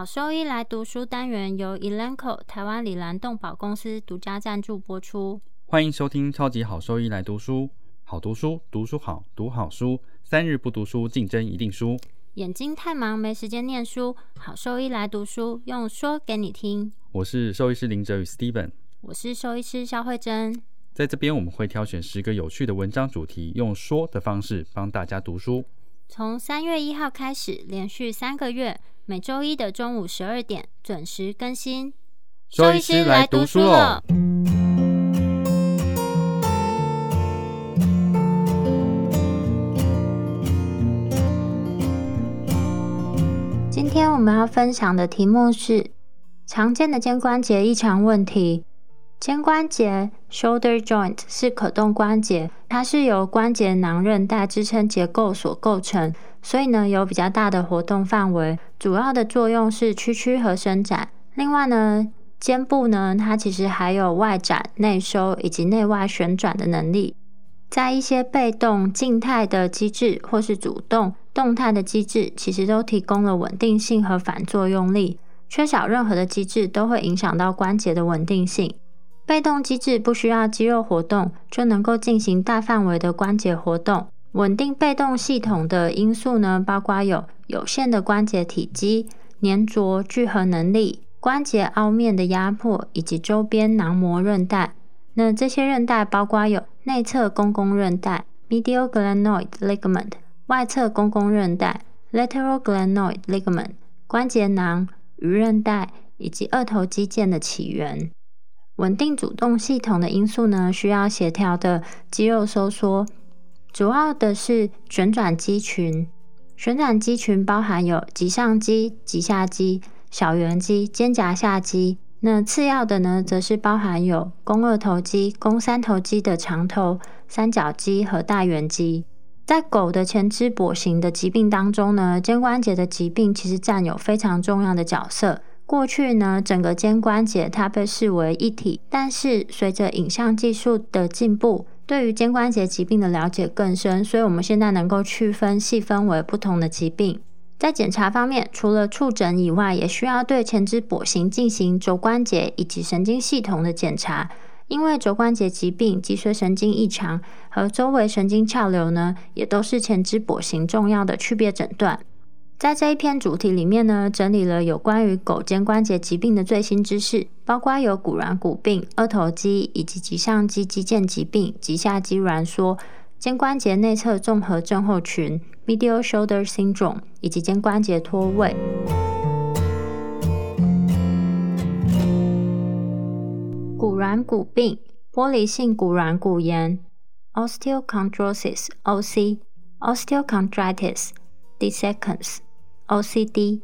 好兽医来读书单元由 Elanco 台湾里兰动保公司独家赞助播出。欢迎收听超级好兽医来读书，好读书，读书好，读好书，三日不读书，竞争一定输。眼睛太忙没时间念书，好兽医来读书，用说给你听。我是兽医师林哲宇 Steven，我是兽医师肖慧珍。在这边我们会挑选十个有趣的文章主题，用说的方式帮大家读书。从三月一号开始，连续三个月。每周一的中午十二点准时更新。周医师来读书了。今天我们要分享的题目是常见的肩关节异常问题。肩关节 （shoulder joint） 是可动关节，它是由关节囊韧带支撑结构所构成。所以呢，有比较大的活动范围，主要的作用是屈曲和伸展。另外呢，肩部呢，它其实还有外展、内收以及内外旋转的能力。在一些被动静态的机制，或是主动动态的机制，其实都提供了稳定性和反作用力。缺少任何的机制，都会影响到关节的稳定性。被动机制不需要肌肉活动，就能够进行大范围的关节活动。稳定被动系统的因素呢，包括有有限的关节体积、粘着聚合能力、关节凹面的压迫以及周边囊膜韧带。那这些韧带包括有内侧公共韧带 （medial glenoid ligament）、外侧公共韧带 （lateral glenoid ligament）、关节囊、鱼韧带以及二头肌腱的起源。稳定主动系统的因素呢，需要协调的肌肉收缩。主要的是旋转肌群，旋转肌群包含有棘上肌、棘下肌、小圆肌、肩胛下肌。那次要的呢，则是包含有肱二头肌、肱三头肌的长头、三角肌和大圆肌。在狗的前肢跛行的疾病当中呢，肩关节的疾病其实占有非常重要的角色。过去呢，整个肩关节它被视为一体，但是随着影像技术的进步。对于肩关节疾病的了解更深，所以我们现在能够区分细分为不同的疾病。在检查方面，除了触诊以外，也需要对前肢跛行进行肘关节以及神经系统的检查。因为肘关节疾病、脊髓神经异常和周围神经鞘瘤呢，也都是前肢跛行重要的区别诊断。在这一篇主题里面呢，整理了有关于狗肩关节疾病的最新知识，包括有骨软骨病、二头肌以及棘上肌肌腱疾病、棘下肌挛缩、肩关节内侧综合症候群 （Medial Shoulder Syndrome） 以及肩关节脱位。骨软骨病、玻璃性骨软骨炎 （Osteochondrosis，OC）、Osteochondritis、Dissections。OCD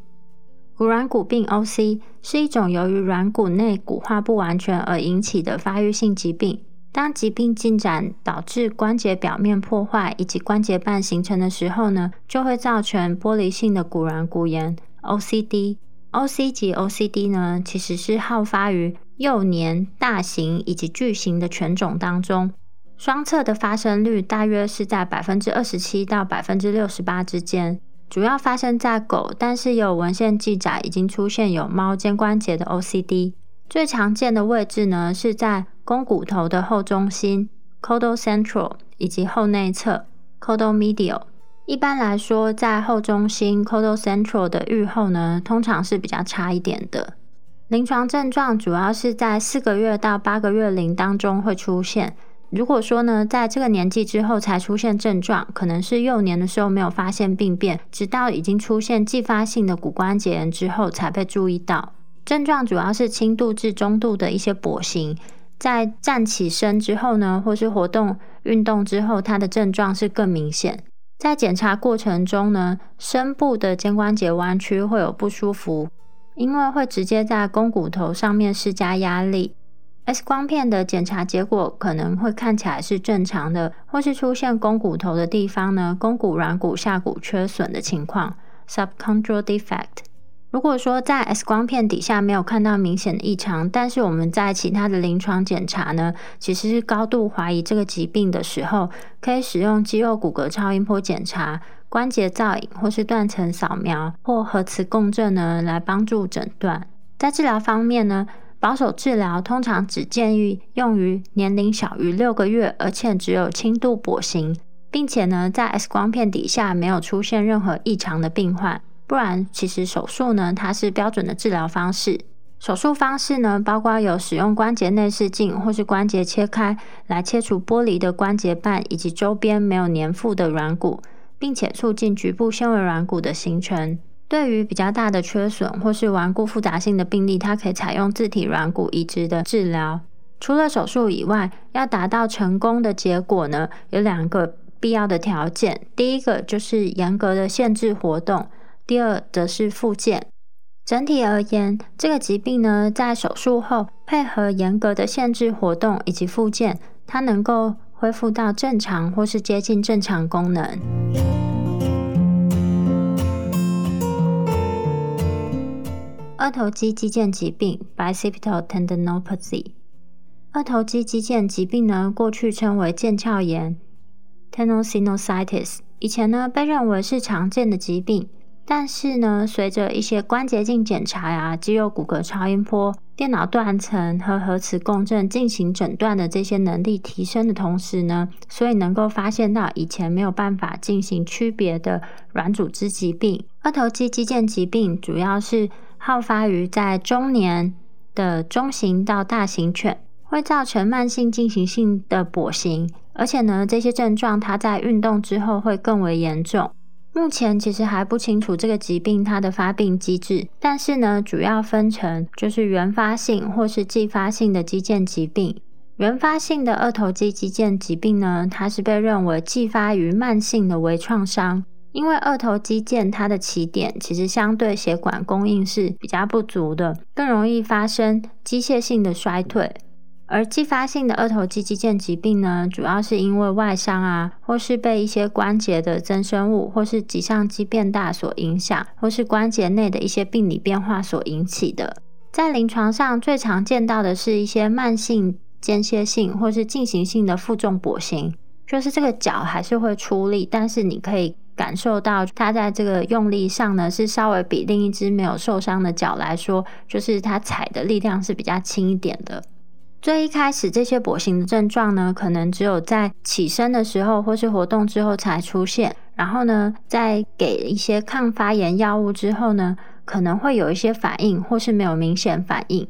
骨软骨病 （OC） 是一种由于软骨内骨化不完全而引起的发育性疾病。当疾病进展导致关节表面破坏以及关节瓣形成的时候呢，就会造成玻璃性的骨软骨炎 （OCD）。OC 及 OCD 呢，其实是好发于幼年、大型以及巨型的犬种当中，双侧的发生率大约是在百分之二十七到百分之六十八之间。主要发生在狗，但是有文献记载已经出现有猫肩关节的 OCD。最常见的位置呢是在肱骨头的后中心 c o d a l central） 以及后内侧 c o d a l medial）。一般来说，在后中心 c o d a l central） 的愈后呢，通常是比较差一点的。临床症状主要是在四个月到八个月龄当中会出现。如果说呢，在这个年纪之后才出现症状，可能是幼年的时候没有发现病变，直到已经出现继发性的骨关节炎之后才被注意到。症状主要是轻度至中度的一些跛行，在站起身之后呢，或是活动运动之后，它的症状是更明显。在检查过程中呢，深部的肩关节弯曲会有不舒服，因为会直接在肱骨头上面施加压力。X 光片的检查结果可能会看起来是正常的，或是出现肱骨头的地方呢，肱骨软骨下骨缺损的情况 （subchondral defect）。如果说在 X 光片底下没有看到明显的异常，但是我们在其他的临床检查呢，其实是高度怀疑这个疾病的时候，可以使用肌肉骨骼超音波检查，关节造影或是断层扫描或核磁共振呢，来帮助诊断。在治疗方面呢，保守治疗通常只建议用于年龄小于六个月，而且只有轻度跛行，并且呢，在 X 光片底下没有出现任何异常的病患。不然，其实手术呢，它是标准的治疗方式。手术方式呢，包括有使用关节内视镜或是关节切开来切除剥离的关节瓣以及周边没有粘附的软骨，并且促进局部纤维软骨的形成。对于比较大的缺损或是顽固复杂性的病例，它可以采用自体软骨移植的治疗。除了手术以外，要达到成功的结果呢，有两个必要的条件。第一个就是严格的限制活动，第二则是复健。整体而言，这个疾病呢，在手术后配合严格的限制活动以及复健，它能够恢复到正常或是接近正常功能。二头肌肌腱疾病 （bicipital tendinopathy）。二头肌肌腱疾病呢，过去称为腱鞘炎 （tendinositis），以前呢被认为是常见的疾病。但是呢，随着一些关节镜检查呀、肌肉骨骼超音波、电脑断层和核磁共振进行诊断的这些能力提升的同时呢，所以能够发现到以前没有办法进行区别的软组织疾病。二头肌肌腱疾病主要是好发于在中年的中型到大型犬，会造成慢性进行性的跛行，而且呢，这些症状它在运动之后会更为严重。目前其实还不清楚这个疾病它的发病机制，但是呢，主要分成就是原发性或是继发性的肌腱疾病。原发性的二头肌肌腱疾病呢，它是被认为继发于慢性的微创伤，因为二头肌腱它的起点其实相对血管供应是比较不足的，更容易发生机械性的衰退。而继发性的二头肌肌腱疾病呢，主要是因为外伤啊，或是被一些关节的增生物，或是棘上肌变大所影响，或是关节内的一些病理变化所引起的。在临床上最常见到的是一些慢性间歇性或是进行性的负重跛行，就是这个脚还是会出力，但是你可以感受到它在这个用力上呢，是稍微比另一只没有受伤的脚来说，就是它踩的力量是比较轻一点的。最一开始，这些跛行的症状呢，可能只有在起身的时候或是活动之后才出现。然后呢，在给一些抗发炎药物之后呢，可能会有一些反应，或是没有明显反应。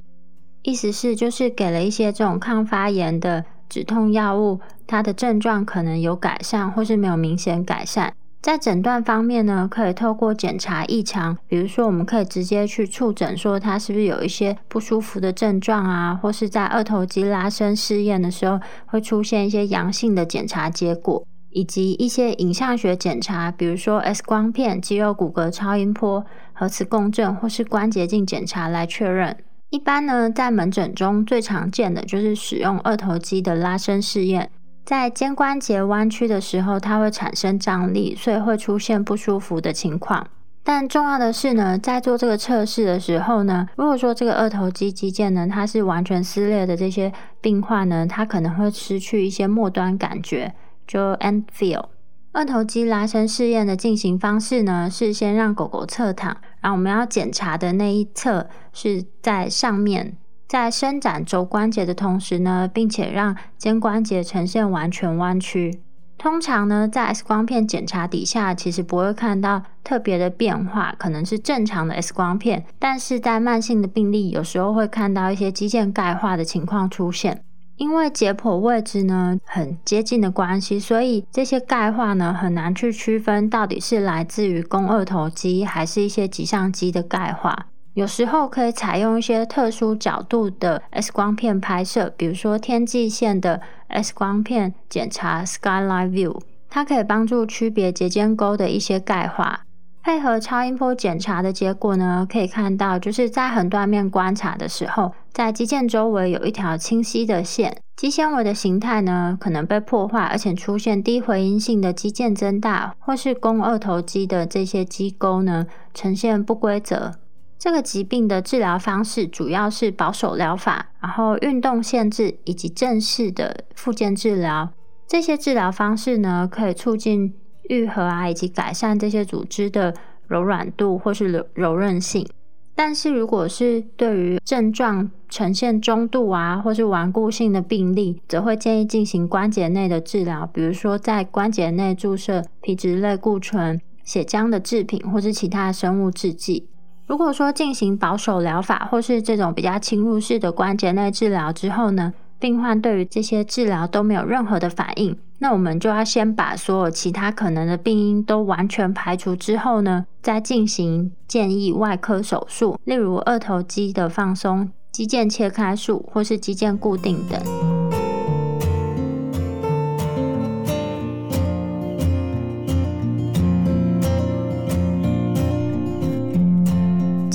意思是，就是给了一些这种抗发炎的止痛药物，它的症状可能有改善，或是没有明显改善。在诊断方面呢，可以透过检查异常，比如说我们可以直接去触诊，说他是不是有一些不舒服的症状啊，或是在二头肌拉伸试验的时候会出现一些阳性的检查结果，以及一些影像学检查，比如说 X 光片、肌肉骨骼超音波、核磁共振或是关节镜检查来确认。一般呢，在门诊中最常见的就是使用二头肌的拉伸试验。在肩关节弯曲的时候，它会产生张力，所以会出现不舒服的情况。但重要的是呢，在做这个测试的时候呢，如果说这个二头肌肌腱呢，它是完全撕裂的，这些病患呢，他可能会失去一些末端感觉，就 end feel。二头肌拉伸试验的进行方式呢，是先让狗狗侧躺，然后我们要检查的那一侧是在上面。在伸展肘关节的同时呢，并且让肩关节呈现完全弯曲。通常呢，在 X 光片检查底下，其实不会看到特别的变化，可能是正常的 X 光片。但是在慢性的病例，有时候会看到一些肌腱钙化的情况出现。因为解剖位置呢很接近的关系，所以这些钙化呢很难去区分到底是来自于肱二头肌，还是一些棘上肌的钙化。有时候可以采用一些特殊角度的 X 光片拍摄，比如说天际线的 X 光片检查 （Skyline View），它可以帮助区别结间沟的一些钙化。配合超音波检查的结果呢，可以看到就是在横断面观察的时候，在肌腱周围有一条清晰的线，肌纤维的形态呢可能被破坏，而且出现低回音性的肌腱增大，或是肱二头肌的这些肌沟呢呈现不规则。这个疾病的治疗方式主要是保守疗法，然后运动限制以及正式的复健治疗。这些治疗方式呢，可以促进愈合啊，以及改善这些组织的柔软度或是柔柔韧性。但是如果是对于症状呈现中度啊，或是顽固性的病例，则会建议进行关节内的治疗，比如说在关节内注射皮质类固醇、血浆的制品，或是其他生物制剂。如果说进行保守疗法，或是这种比较侵入式的关节内治疗之后呢，病患对于这些治疗都没有任何的反应。那我们就要先把所有其他可能的病因都完全排除之后呢，再进行建议外科手术，例如二头肌的放松、肌腱切开术或是肌腱固定等。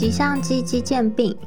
棘上肌肌腱病。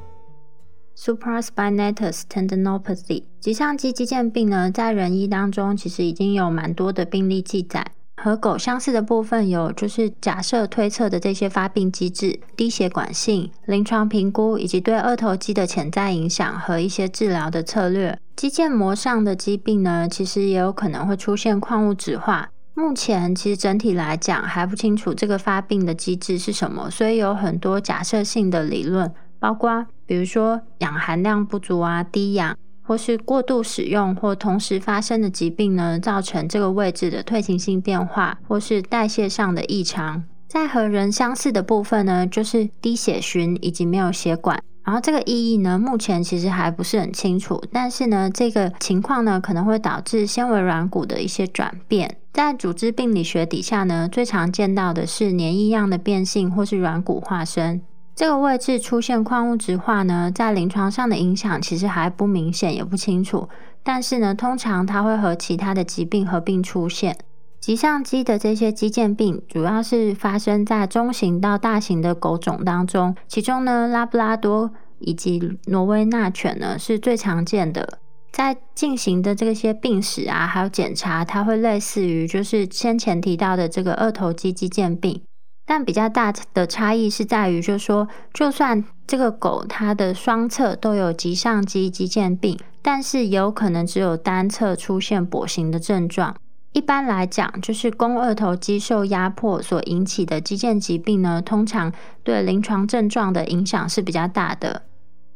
Supraspinatus tendinopathy，棘上肌肌腱病呢，在人医当中其实已经有蛮多的病例记载。和狗相似的部分有，就是假设推测的这些发病机制、低血管性、临床评估以及对二头肌的潜在影响和一些治疗的策略。肌腱膜上的疾病呢，其实也有可能会出现矿物质化。目前其实整体来讲还不清楚这个发病的机制是什么，所以有很多假设性的理论。包括比如说氧含量不足啊、低氧，或是过度使用或同时发生的疾病呢，造成这个位置的退行性变化，或是代谢上的异常。在和人相似的部分呢，就是低血循以及没有血管。然后这个意义呢，目前其实还不是很清楚。但是呢，这个情况呢，可能会导致纤维软骨的一些转变。在组织病理学底下呢，最常见到的是黏液样的变性或是软骨化生。这个位置出现矿物质化呢，在临床上的影响其实还不明显，也不清楚。但是呢，通常它会和其他的疾病合并出现。棘上肌的这些肌腱病，主要是发生在中型到大型的狗种当中，其中呢，拉布拉多以及挪威纳犬呢是最常见的。在进行的这些病史啊，还有检查，它会类似于就是先前提到的这个二头肌肌腱病。但比较大的差异是在于，就说，就算这个狗它的双侧都有棘上肌肌腱病，但是有可能只有单侧出现跛行的症状。一般来讲，就是肱二头肌受压迫所引起的肌腱疾病呢，通常对临床症状的影响是比较大的。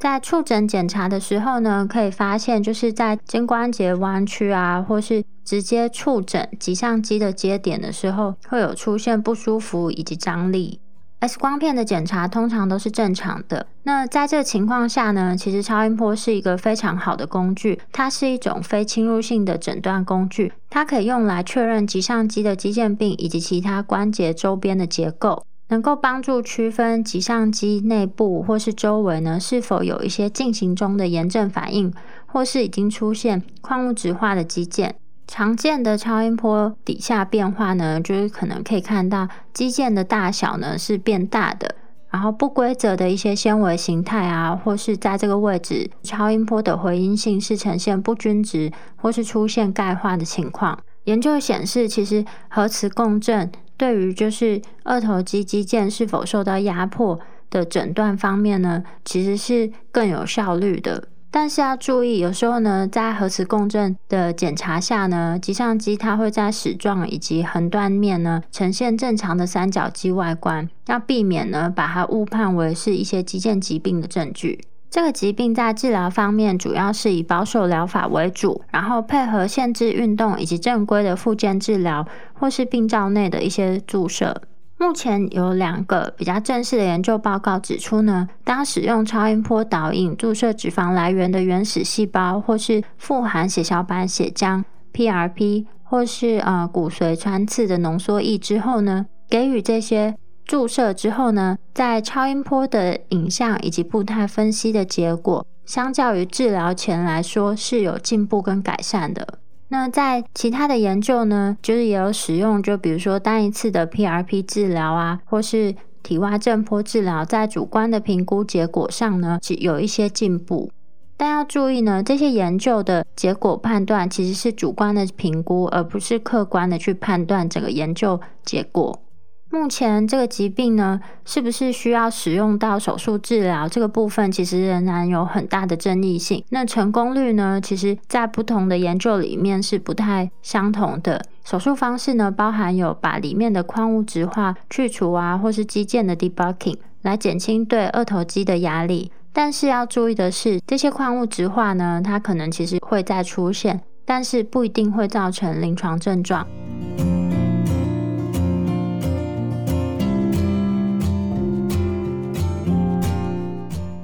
在触诊检查的时候呢，可以发现就是在肩关节弯曲啊，或是直接触诊棘上肌的接点的时候，会有出现不舒服以及张力。X 光片的检查通常都是正常的。那在这情况下呢，其实超音波是一个非常好的工具，它是一种非侵入性的诊断工具，它可以用来确认棘上肌的肌腱病以及其他关节周边的结构。能够帮助区分棘上肌内部或是周围呢，是否有一些进行中的炎症反应，或是已经出现矿物质化的肌腱。常见的超音波底下变化呢，就是可能可以看到肌腱的大小呢是变大的，然后不规则的一些纤维形态啊，或是在这个位置超音波的回音性是呈现不均值，或是出现钙化的情况。研究显示，其实核磁共振。对于就是二头肌肌腱是否受到压迫的诊断方面呢，其实是更有效率的。但是要注意，有时候呢，在核磁共振的检查下呢，棘上肌它会在矢状以及横断面呢呈现正常的三角肌外观，要避免呢把它误判为是一些肌腱疾病的证据。这个疾病在治疗方面主要是以保守疗法为主，然后配合限制运动以及正规的复健治疗，或是病灶内的一些注射。目前有两个比较正式的研究报告指出呢，当使用超音波导引注射脂肪来源的原始细胞，或是富含血小板血浆 （PRP） 或是呃骨髓穿刺的浓缩液之后呢，给予这些。注射之后呢，在超音波的影像以及步态分析的结果，相较于治疗前来说是有进步跟改善的。那在其他的研究呢，就是也有使用，就比如说单一次的 PRP 治疗啊，或是体外震波治疗，在主观的评估结果上呢，是有一些进步。但要注意呢，这些研究的结果判断其实是主观的评估，而不是客观的去判断整个研究结果。目前这个疾病呢，是不是需要使用到手术治疗？这个部分其实仍然有很大的争议性。那成功率呢，其实在不同的研究里面是不太相同的。手术方式呢，包含有把里面的矿物质化去除啊，或是肌腱的 debugging 来减轻对二头肌的压力。但是要注意的是，这些矿物质化呢，它可能其实会再出现，但是不一定会造成临床症状。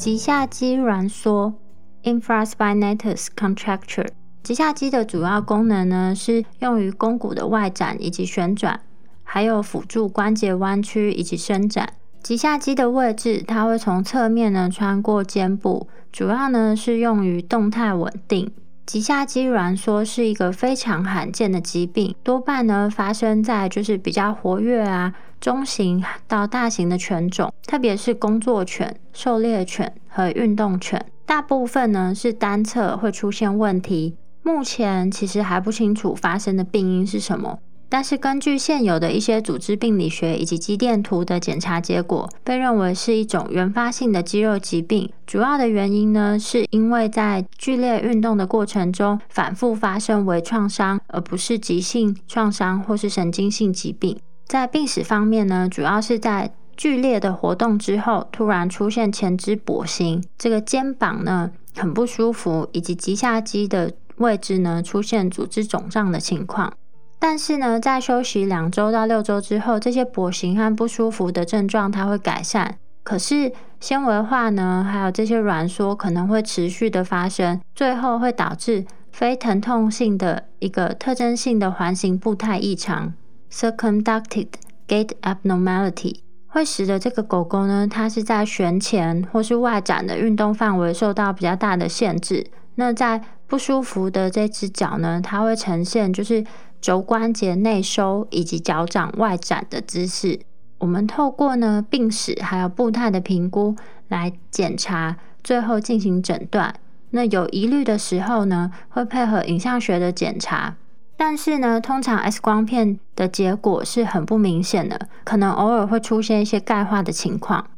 脊下肌挛缩 （infraspinatus contracture）。脊下肌的主要功能呢，是用于肱骨的外展以及旋转，还有辅助关节弯曲以及伸展。脊下肌的位置，它会从侧面呢穿过肩部，主要呢是用于动态稳定。脊下肌挛缩是一个非常罕见的疾病，多半呢发生在就是比较活跃啊。中型到大型的犬种，特别是工作犬、狩猎犬和运动犬，大部分呢是单侧会出现问题。目前其实还不清楚发生的病因是什么，但是根据现有的一些组织病理学以及肌电图的检查结果，被认为是一种原发性的肌肉疾病。主要的原因呢，是因为在剧烈运动的过程中反复发生微创伤，而不是急性创伤或是神经性疾病。在病史方面呢，主要是在剧烈的活动之后，突然出现前肢跛行，这个肩膀呢很不舒服，以及脊下肌的位置呢出现组织肿胀的情况。但是呢，在休息两周到六周之后，这些跛行和不舒服的症状它会改善。可是纤维化呢，还有这些挛缩可能会持续的发生，最后会导致非疼痛性的一个特征性的环形步态异常。Circumducted gait abnormality 会使得这个狗狗呢，它是在旋前或是外展的运动范围受到比较大的限制。那在不舒服的这只脚呢，它会呈现就是肘关节内收以及脚掌外展的姿势。我们透过呢病史还有步态的评估来检查，最后进行诊断。那有疑虑的时候呢，会配合影像学的检查。但是呢，通常 X 光片的结果是很不明显的，可能偶尔会出现一些钙化的情况。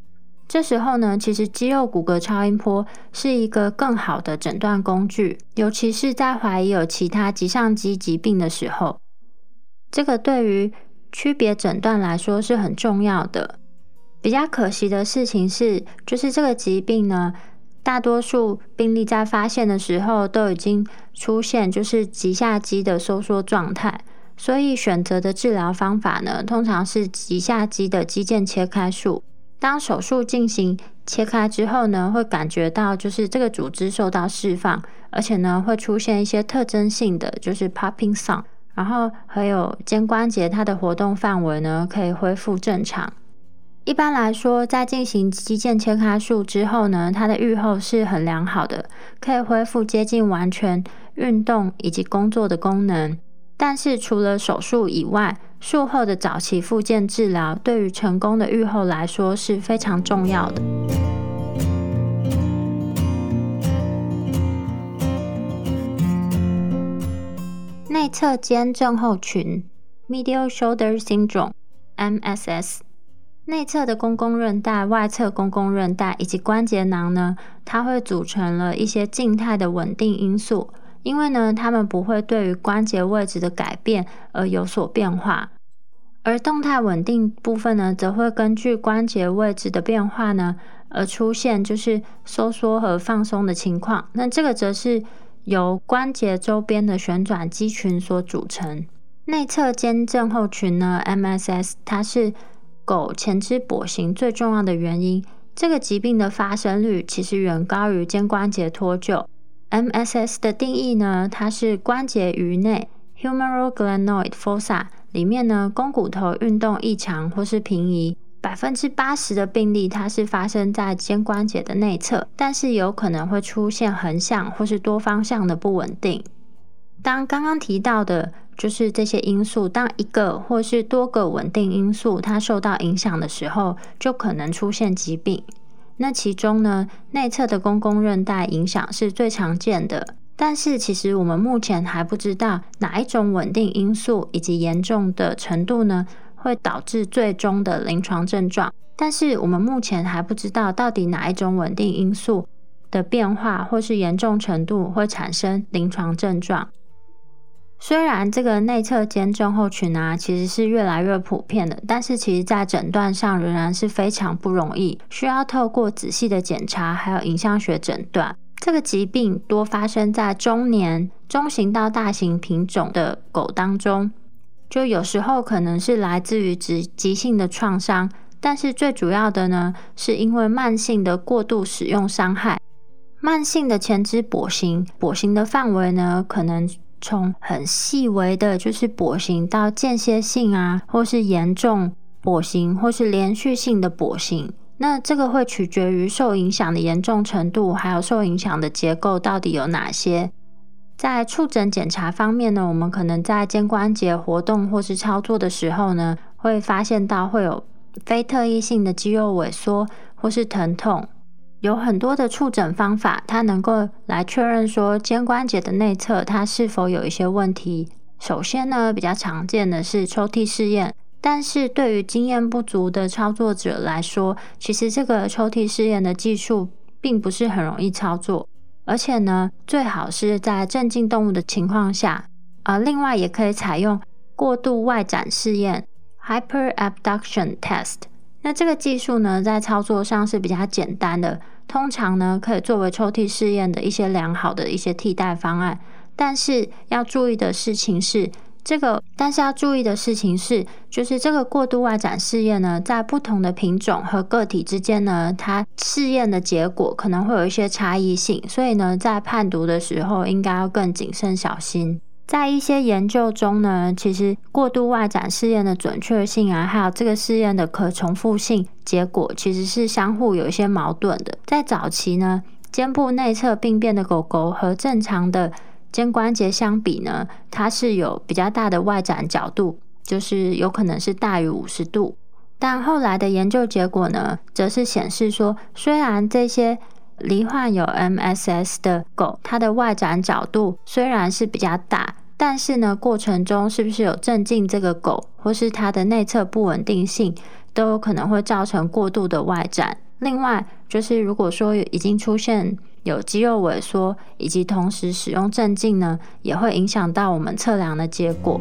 这时候呢，其实肌肉骨骼超音波是一个更好的诊断工具，尤其是在怀疑有其他棘上肌疾病的时候，这个对于区别诊断来说是很重要的。比较可惜的事情是，就是这个疾病呢。大多数病例在发现的时候都已经出现就是棘下肌的收缩状态，所以选择的治疗方法呢，通常是棘下肌的肌腱切开术。当手术进行切开之后呢，会感觉到就是这个组织受到释放，而且呢会出现一些特征性的就是 popping sound，然后还有肩关节它的活动范围呢可以恢复正常。一般来说，在进行肌腱切开术之后呢，它的愈后是很良好的，可以恢复接近完全运动以及工作的功能。但是除了手术以外，术后的早期复健治疗对于成功的愈后来说是非常重要的。内侧肩症候群 （Medial Shoulder Syndrome，MSS）。内侧的公共韧带、外侧公共韧带以及关节囊呢，它会组成了一些静态的稳定因素，因为呢，它们不会对于关节位置的改变而有所变化。而动态稳定部分呢，则会根据关节位置的变化呢，而出现就是收缩和放松的情况。那这个则是由关节周边的旋转肌群所组成。内侧肩症候群呢，MSS，它是。狗前肢跛行最重要的原因，这个疾病的发生率其实远高于肩关节脱臼。MSS 的定义呢，它是关节盂内 （humeral glenoid fossa） 里面呢，肱骨头运动异常或是平移。百分之八十的病例，它是发生在肩关节的内侧，但是有可能会出现横向或是多方向的不稳定。当刚刚提到的。就是这些因素，当一个或是多个稳定因素它受到影响的时候，就可能出现疾病。那其中呢，内侧的公共韧带影响是最常见的。但是其实我们目前还不知道哪一种稳定因素以及严重的程度呢，会导致最终的临床症状。但是我们目前还不知道到底哪一种稳定因素的变化或是严重程度会产生临床症状。虽然这个内侧肩症候群啊，其实是越来越普遍的，但是其实在诊断上仍然是非常不容易，需要透过仔细的检查，还有影像学诊断。这个疾病多发生在中年、中型到大型品种的狗当中，就有时候可能是来自于急急性的创伤，但是最主要的呢，是因为慢性的过度使用伤害。慢性的前肢跛行，跛行的范围呢，可能。从很细微的，就是跛行到间歇性啊，或是严重跛行，或是连续性的跛行，那这个会取决于受影响的严重程度，还有受影响的结构到底有哪些。在触诊检查方面呢，我们可能在肩关节活动或是操作的时候呢，会发现到会有非特异性的肌肉萎缩或是疼痛。有很多的触诊方法，它能够来确认说肩关节的内侧它是否有一些问题。首先呢，比较常见的是抽屉试验，但是对于经验不足的操作者来说，其实这个抽屉试验的技术并不是很容易操作，而且呢，最好是在镇静动物的情况下。而另外也可以采用过度外展试验 （Hyperabduction Test）。那这个技术呢，在操作上是比较简单的，通常呢可以作为抽屉试验的一些良好的一些替代方案。但是要注意的事情是，这个但是要注意的事情是，就是这个过度外展试验呢，在不同的品种和个体之间呢，它试验的结果可能会有一些差异性，所以呢，在判读的时候应该要更谨慎小心。在一些研究中呢，其实过度外展试验的准确性啊，还有这个试验的可重复性结果，其实是相互有一些矛盾的。在早期呢，肩部内侧病变的狗狗和正常的肩关节相比呢，它是有比较大的外展角度，就是有可能是大于五十度。但后来的研究结果呢，则是显示说，虽然这些罹患有 MSS 的狗，它的外展角度虽然是比较大，但是呢，过程中是不是有镇静这个狗，或是它的内侧不稳定性，都有可能会造成过度的外展。另外，就是如果说已经出现有肌肉萎缩，以及同时使用镇静呢，也会影响到我们测量的结果。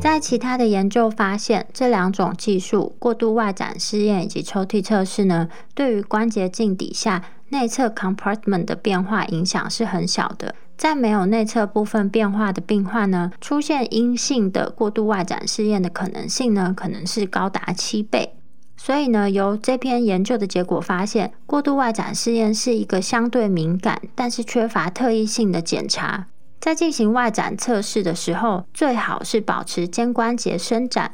在其他的研究发现，这两种技术——过度外展试验以及抽屉测试呢，对于关节镜底下内侧 compartment 的变化影响是很小的。在没有内侧部分变化的病患呢，出现阴性的过度外展试验的可能性呢，可能是高达七倍。所以呢，由这篇研究的结果发现，过度外展试验是一个相对敏感，但是缺乏特异性的检查。在进行外展测试的时候，最好是保持肩关节伸展。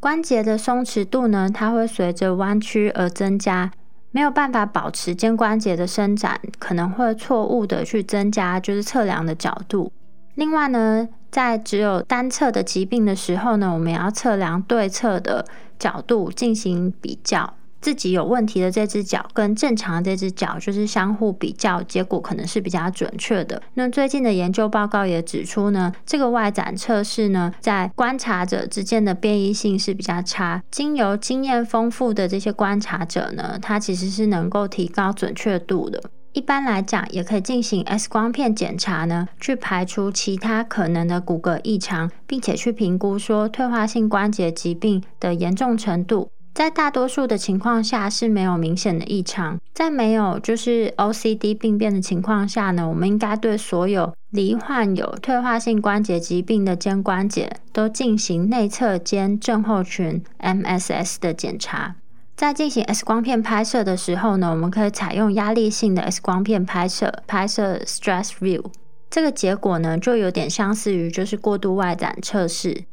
关节的松弛度呢，它会随着弯曲而增加。没有办法保持肩关节的伸展，可能会错误的去增加就是测量的角度。另外呢，在只有单侧的疾病的时候呢，我们也要测量对侧的角度进行比较。自己有问题的这只脚跟正常的这只脚就是相互比较，结果可能是比较准确的。那最近的研究报告也指出呢，这个外展测试呢，在观察者之间的变异性是比较差。经由经验丰富的这些观察者呢，他其实是能够提高准确度的。一般来讲，也可以进行 X 光片检查呢，去排除其他可能的骨骼异常，并且去评估说退化性关节疾病的严重程度。在大多数的情况下是没有明显的异常，在没有就是 OCD 病变的情况下呢，我们应该对所有罹患有退化性关节疾病的肩关节都进行内侧肩症候群 MSS 的检查。在进行 X 光片拍摄的时候呢，我们可以采用压力性的 X 光片拍摄，拍摄 Stress View。这个结果呢，就有点相似于就是过度外展测试。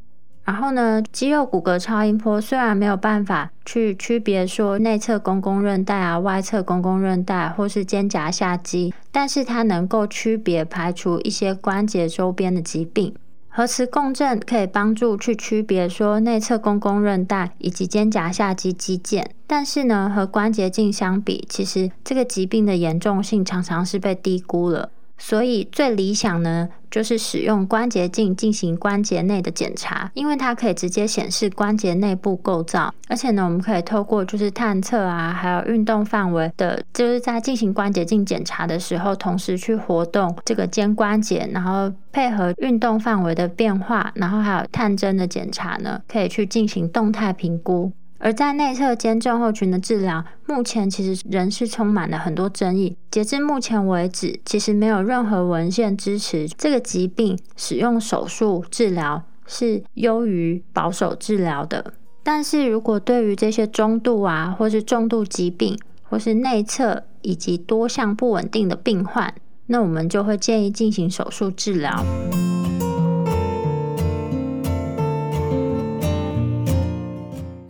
然后呢，肌肉骨骼超音波虽然没有办法去区别说内侧公共韧带啊、外侧公共韧带或是肩胛下肌，但是它能够区别排除一些关节周边的疾病。核磁共振可以帮助去区别说内侧公共韧带以及肩胛下肌肌腱，但是呢，和关节镜相比，其实这个疾病的严重性常常是被低估了。所以最理想呢，就是使用关节镜进行关节内的检查，因为它可以直接显示关节内部构造，而且呢，我们可以透过就是探测啊，还有运动范围的，就是在进行关节镜检查的时候，同时去活动这个肩关节，然后配合运动范围的变化，然后还有探针的检查呢，可以去进行动态评估。而在内侧肩症候群的治疗，目前其实仍是充满了很多争议。截至目前为止，其实没有任何文献支持这个疾病使用手术治疗是优于保守治疗的。但是如果对于这些中度啊，或是重度疾病，或是内侧以及多项不稳定的病患，那我们就会建议进行手术治疗。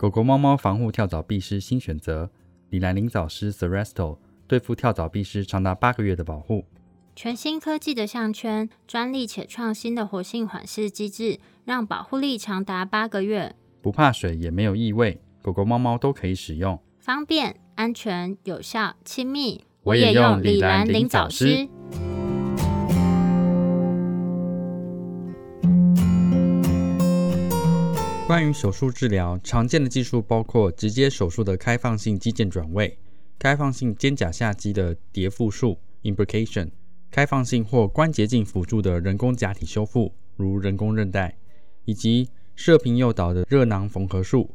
狗狗、猫猫防护跳蚤壁虱新选择——李兰灵藻虱 s e r e s t o 对付跳蚤壁虱长达八个月的保护。全新科技的项圈，专利且创新的活性缓释机制，让保护力长达八个月。不怕水，也没有异味，狗狗、猫猫都可以使用，方便、安全、有效、亲密。我也用李兰灵藻虱。关于手术治疗，常见的技术包括直接手术的开放性肌腱转位、开放性肩胛下肌的叠复术 （imbrication）、开放性或关节镜辅助的人工假体修复，如人工韧带，以及射频诱导的热囊缝合术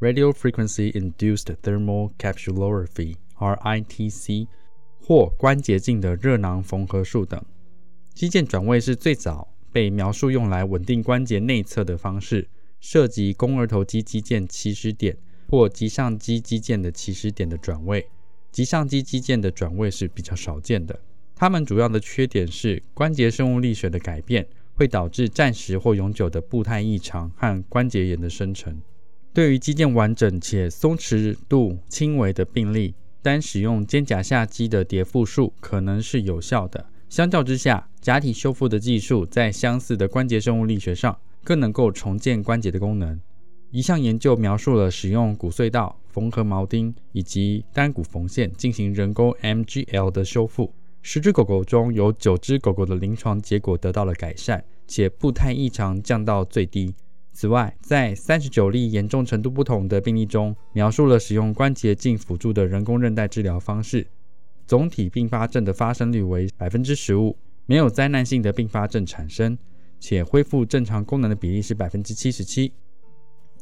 （radio frequency induced thermal capsulorraphy，RITC） 或关节镜的热囊缝合术等。肌腱转位是最早被描述用来稳定关节内侧的方式。涉及肱二头肌肌腱起始点或棘上肌肌腱的起始点的转位，棘上肌肌腱的转位是比较少见的。它们主要的缺点是关节生物力学的改变会导致暂时或永久的步态异常和关节炎的生成。对于肌腱完整且松弛度轻微的病例，单使用肩胛下肌的叠复术可能是有效的。相较之下，假体修复的技术在相似的关节生物力学上。更能够重建关节的功能。一项研究描述了使用骨隧道、缝合铆钉以及单骨缝线进行人工 MGL 的修复。十只狗狗中有九只狗狗的临床结果得到了改善，且步态异常降到最低。此外，在三十九例严重程度不同的病例中，描述了使用关节镜辅助的人工韧带治疗方式，总体并发症的发生率为百分之十五，没有灾难性的并发症产生。且恢复正常功能的比例是百分之七十七。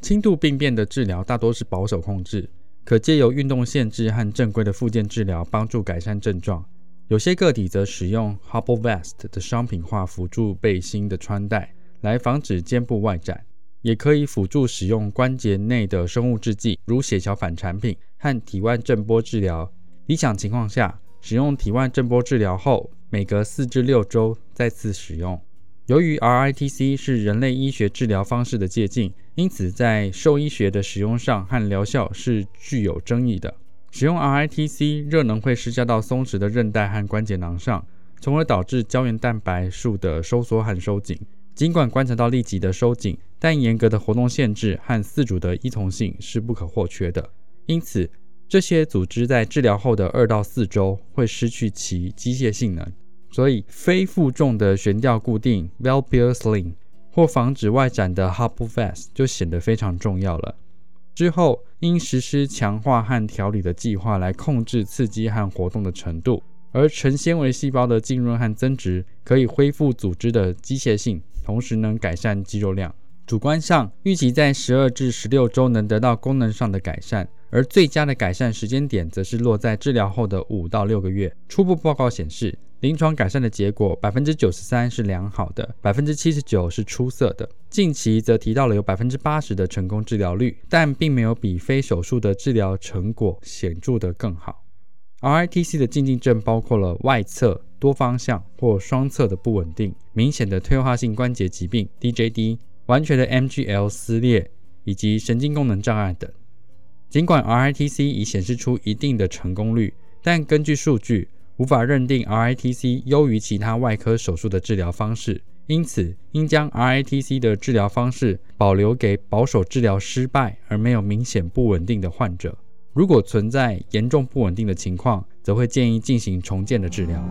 轻度病变的治疗大多是保守控制，可借由运动限制和正规的复健治疗帮助改善症状。有些个体则使用 Hobble Vest 的商品化辅助背心的穿戴来防止肩部外展，也可以辅助使用关节内的生物制剂，如血小板产品和体外震波治疗。理想情况下，使用体外震波治疗后，每隔四至六周再次使用。由于 RITC 是人类医学治疗方式的借鉴，因此在兽医学的使用上和疗效是具有争议的。使用 RITC 热能会施加到松弛的韧带和关节囊上，从而导致胶原蛋白束的收缩和收紧。尽管观察到立即的收紧，但严格的活动限制和四组的依从性是不可或缺的。因此，这些组织在治疗后的二到四周会失去其机械性能。所以，非负重的悬吊固定 （Valpier Sling） 或防止外展的 Hubble Vest 就显得非常重要了。之后，应实施强化和调理的计划来控制刺激和活动的程度。而成纤维细胞的浸润和增殖可以恢复组织的机械性，同时能改善肌肉量。主观上，预期在十二至十六周能得到功能上的改善，而最佳的改善时间点则是落在治疗后的五到六个月。初步报告显示。临床改善的结果，百分之九十三是良好的，百分之七十九是出色的。近期则提到了有百分之八十的成功治疗率，但并没有比非手术的治疗成果显著的更好。RITC 的禁忌症包括了外侧、多方向或双侧的不稳定、明显的退化性关节疾病 （DJD）、完全的 MGL 撕裂以及神经功能障碍等。尽管 RITC 已显示出一定的成功率，但根据数据。无法认定 RITC 优于其他外科手术的治疗方式，因此应将 RITC 的治疗方式保留给保守治疗失败而没有明显不稳定的患者。如果存在严重不稳定的情况，则会建议进行重建的治疗。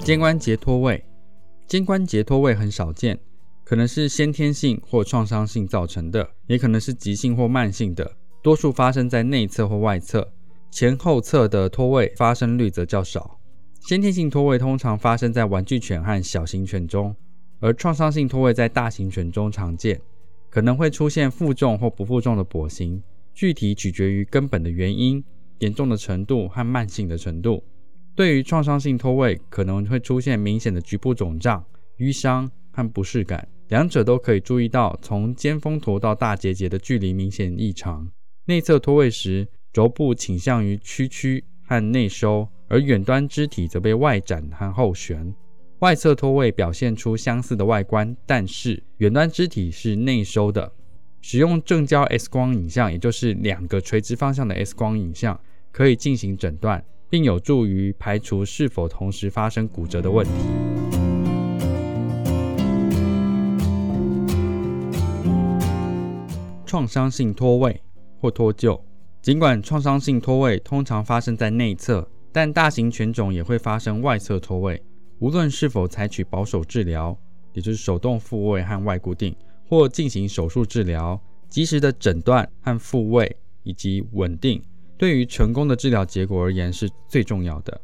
肩关节脱位，肩关节脱位很少见。可能是先天性或创伤性造成的，也可能是急性或慢性的，多数发生在内侧或外侧，前后侧的脱位发生率则较少。先天性脱位通常发生在玩具犬和小型犬中，而创伤性脱位在大型犬中常见，可能会出现负重或不负重的跛行，具体取决于根本的原因、严重的程度和慢性的程度。对于创伤性脱位，可能会出现明显的局部肿胀、淤伤和不适感，两者都可以注意到从尖峰驼到大结节的距离明显异常。内侧脱位时，肘部倾向于屈曲和内收，而远端肢体则被外展和后旋。外侧脱位表现出相似的外观，但是远端肢体是内收的。使用正交 X 光影像，也就是两个垂直方向的 X 光影像，可以进行诊断。并有助于排除是否同时发生骨折的问题。创伤性脱位或脱臼，尽管创伤性脱位通常发生在内侧，但大型犬种也会发生外侧脱位。无论是否采取保守治疗，也就是手动复位和外固定，或进行手术治疗，及时的诊断和复位以及稳定。对于成功的治疗结果而言是最重要的。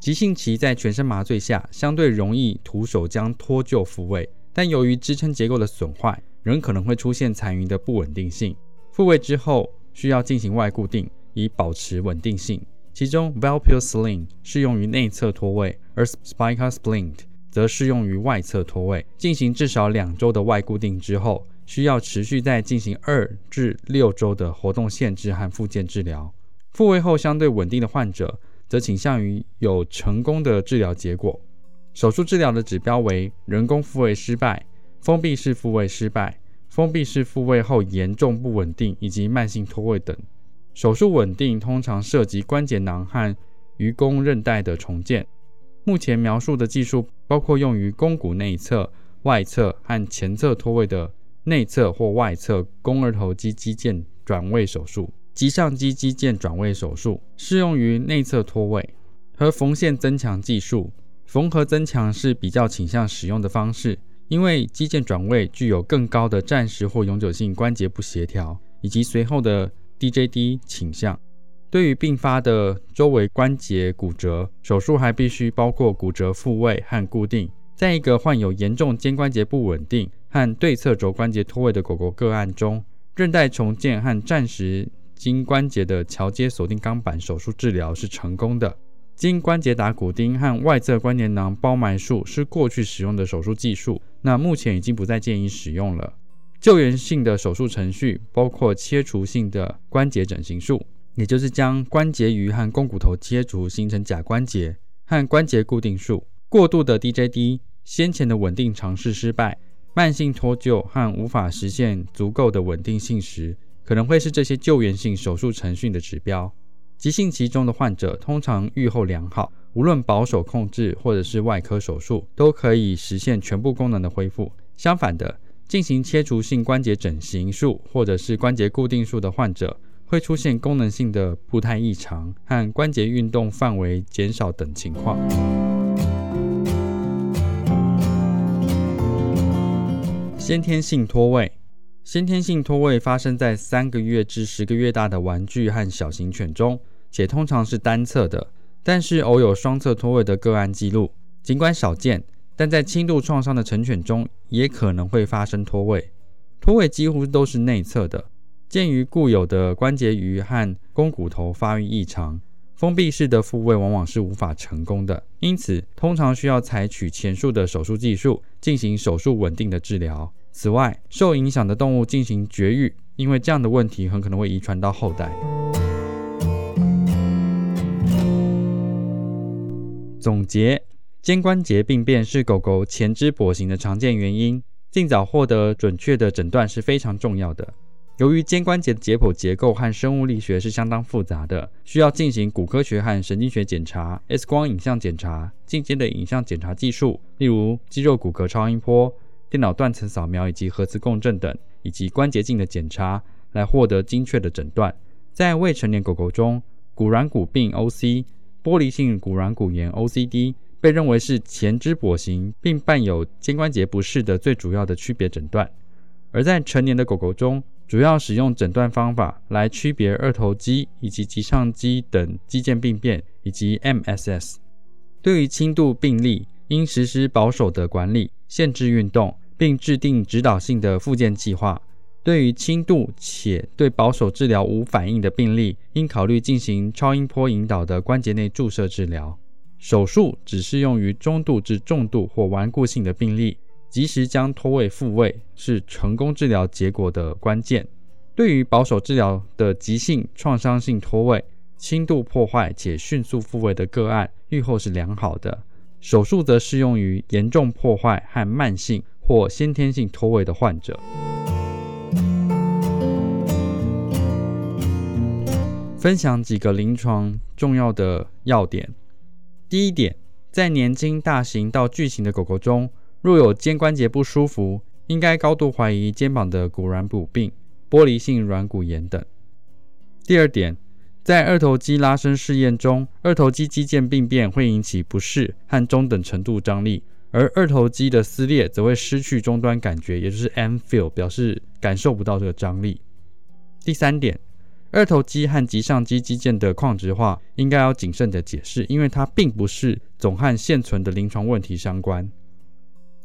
急性期在全身麻醉下相对容易徒手将脱臼复位，但由于支撑结构的损坏，仍可能会出现残余的不稳定性。复位之后需要进行外固定以保持稳定性，其中 v a l p i l s l i n g 适用于内侧脱位，而 Spica Splint 则适用于外侧脱位。进行至少两周的外固定之后，需要持续再进行二至六周的活动限制和复健治疗。复位后相对稳定的患者，则倾向于有成功的治疗结果。手术治疗的指标为人工复位失败、封闭式复位失败、封闭式复位后严重不稳定以及慢性脱位等。手术稳定通常涉及关节囊和鱼弓韧带的重建。目前描述的技术包括用于肱骨内侧、外侧和前侧脱位的内侧或外侧肱二头肌肌腱转位手术。棘上肌肌腱转位手术适用于内侧脱位和缝线增强技术。缝合增强是比较倾向使用的方式，因为肌腱转位具有更高的暂时或永久性关节不协调以及随后的 DJD 倾向。对于并发的周围关节骨折，手术还必须包括骨折复位和固定。在一个患有严重肩关节不稳定和对侧肘关节脱位的狗狗个案中，韧带重建和暂时经关节的桥接锁定钢板手术治疗是成功的。经关节打骨钉和外侧关节囊包埋术是过去使用的手术技术，那目前已经不再建议使用了。救援性的手术程序包括切除性的关节整形术，也就是将关节盂和肱骨头切除形成假关节，和关节固定术。过度的 DJD、先前的稳定尝试失败、慢性脱臼和无法实现足够的稳定性时。可能会是这些救援性手术程序的指标。急性期中的患者通常预后良好，无论保守控制或者是外科手术，都可以实现全部功能的恢复。相反的，进行切除性关节整形术或者是关节固定术的患者，会出现功能性的步态异常和关节运动范围减少等情况。先天性脱位。先天性脱位发生在三个月至十个月大的玩具和小型犬中，且通常是单侧的，但是偶有双侧脱位的个案记录。尽管少见，但在轻度创伤的成犬中也可能会发生脱位。脱位几乎都是内侧的，鉴于固有的关节盂和肱骨头发育异常，封闭式的复位往往是无法成功的，因此通常需要采取前述的手术技术进行手术稳定的治疗。此外，受影响的动物进行绝育，因为这样的问题很可能会遗传到后代。总结：肩关节病变是狗狗前肢跛行的常见原因，尽早获得准确的诊断是非常重要的。由于肩关节的解剖结构和生物力学是相当复杂的，需要进行骨科学和神经学检查、X 光影像检查、进阶的影像检查技术，例如肌肉骨骼超音波。电脑断层扫描以及核磁共振等，以及关节镜的检查，来获得精确的诊断。在未成年狗狗中，骨软骨病 （OC）、玻璃性骨软骨炎 （OCD） 被认为是前肢跛行并伴有肩关节不适的最主要的区别诊断。而在成年的狗狗中，主要使用诊断方法来区别二头肌以及棘上肌等肌腱病变以及 MSS。对于轻度病例，应实施保守的管理，限制运动，并制定指导性的复健计划。对于轻度且对保守治疗无反应的病例，应考虑进行超音波引导的关节内注射治疗。手术只适用于中度至重度或顽固性的病例。及时将脱位复位是成功治疗结果的关键。对于保守治疗的急性创伤性脱位、轻度破坏且迅速复位的个案，预后是良好的。手术则适用于严重破坏和慢性或先天性脱位的患者。分享几个临床重要的要点。第一点，在年轻大型到巨型的狗狗中，若有肩关节不舒服，应该高度怀疑肩膀的骨软骨病、玻璃性软骨炎等。第二点，在二头肌拉伸试验中，二头肌肌腱病变会引起不适和中等程度张力，而二头肌的撕裂则会失去终端感觉，也就是 M feel，表示感受不到这个张力。第三点。二头肌和棘上肌肌腱的矿质化应该要谨慎的解释，因为它并不是总和现存的临床问题相关。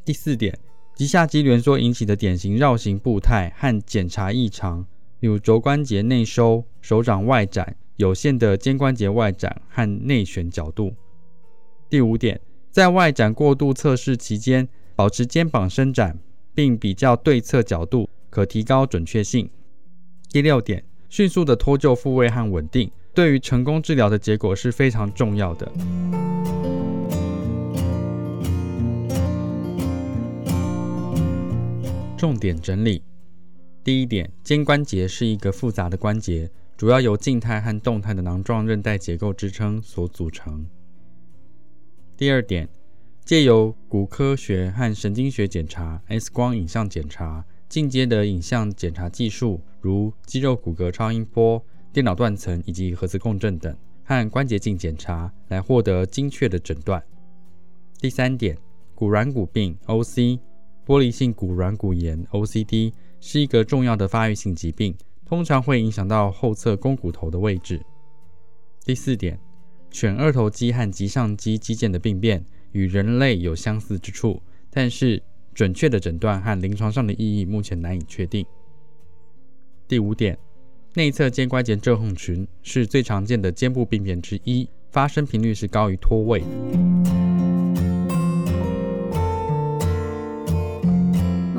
第四点，棘下肌挛缩引起的典型绕行步态和检查异常，例如肘关节内收、手掌外展、有限的肩关节外展和内旋角度。第五点，在外展过度测试期间，保持肩膀伸展并比较对侧角度，可提高准确性。第六点。迅速的脱臼复位和稳定，对于成功治疗的结果是非常重要的。重点整理：第一点，肩关节是一个复杂的关节，主要由静态和动态的囊状韧带结构支撑所组成。第二点，借由骨科学和神经学检查、X 光影像检查。进阶的影像检查技术，如肌肉骨骼超音波、电脑断层以及核磁共振等，和关节镜检查来获得精确的诊断。第三点，骨软骨病 （OC）、玻璃性骨软骨炎 （OCD） 是一个重要的发育性疾病，通常会影响到后侧肱骨头的位置。第四点，犬二头肌和棘上肌肌腱的病变与人类有相似之处，但是。准确的诊断和临床上的意义目前难以确定。第五点，内侧肩关节症候群是最常见的肩部病变之一，发生频率是高于脱位。